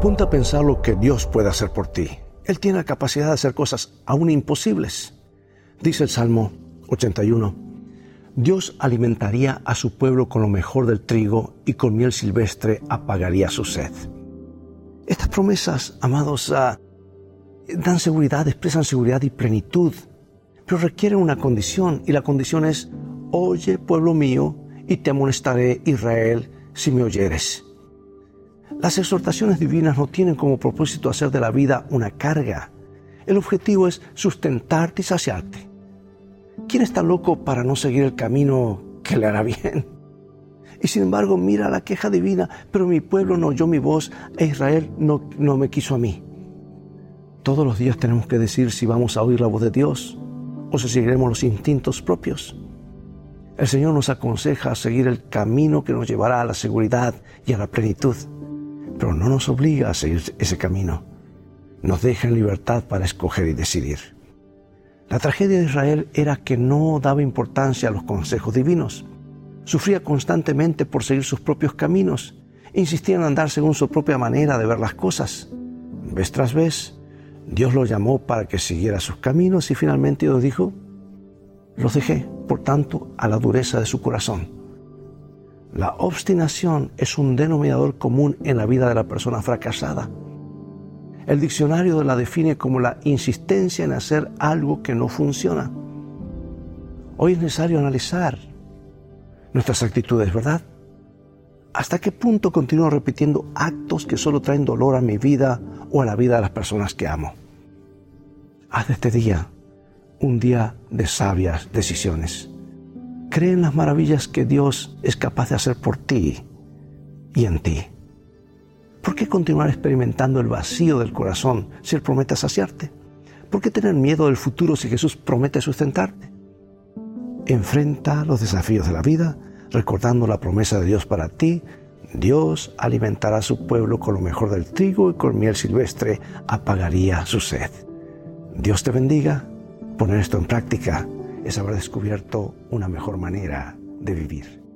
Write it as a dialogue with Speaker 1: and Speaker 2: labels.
Speaker 1: Punta a pensar lo que Dios puede hacer por ti. Él tiene la capacidad de hacer cosas aún imposibles. Dice el Salmo 81. Dios alimentaría a su pueblo con lo mejor del trigo y con miel silvestre apagaría su sed. Estas promesas, amados, ah, dan seguridad, expresan seguridad y plenitud, pero requieren una condición y la condición es, oye pueblo mío, y te amonestaré Israel si me oyeres. Las exhortaciones divinas no tienen como propósito hacer de la vida una carga. El objetivo es sustentarte y saciarte. ¿Quién está loco para no seguir el camino que le hará bien? Y sin embargo, mira la queja divina, pero mi pueblo no oyó mi voz e Israel no, no me quiso a mí. Todos los días tenemos que decir si vamos a oír la voz de Dios o si seguiremos los instintos propios. El Señor nos aconseja seguir el camino que nos llevará a la seguridad y a la plenitud pero no nos obliga a seguir ese camino. Nos deja en libertad para escoger y decidir. La tragedia de Israel era que no daba importancia a los consejos divinos. Sufría constantemente por seguir sus propios caminos. Insistía en andar según su propia manera de ver las cosas. Vez tras vez, Dios lo llamó para que siguiera sus caminos y finalmente Dios dijo, los dejé, por tanto, a la dureza de su corazón. La obstinación es un denominador común en la vida de la persona fracasada. El diccionario la define como la insistencia en hacer algo que no funciona. Hoy es necesario analizar nuestras actitudes, ¿verdad? ¿Hasta qué punto continúo repitiendo actos que solo traen dolor a mi vida o a la vida de las personas que amo? Haz de este día un día de sabias decisiones. Cree en las maravillas que Dios es capaz de hacer por ti y en ti. ¿Por qué continuar experimentando el vacío del corazón si Él promete saciarte? ¿Por qué tener miedo del futuro si Jesús promete sustentarte? Enfrenta los desafíos de la vida recordando la promesa de Dios para ti. Dios alimentará a su pueblo con lo mejor del trigo y con miel silvestre apagaría su sed. Dios te bendiga. Poner esto en práctica es haber descubierto una mejor manera de vivir.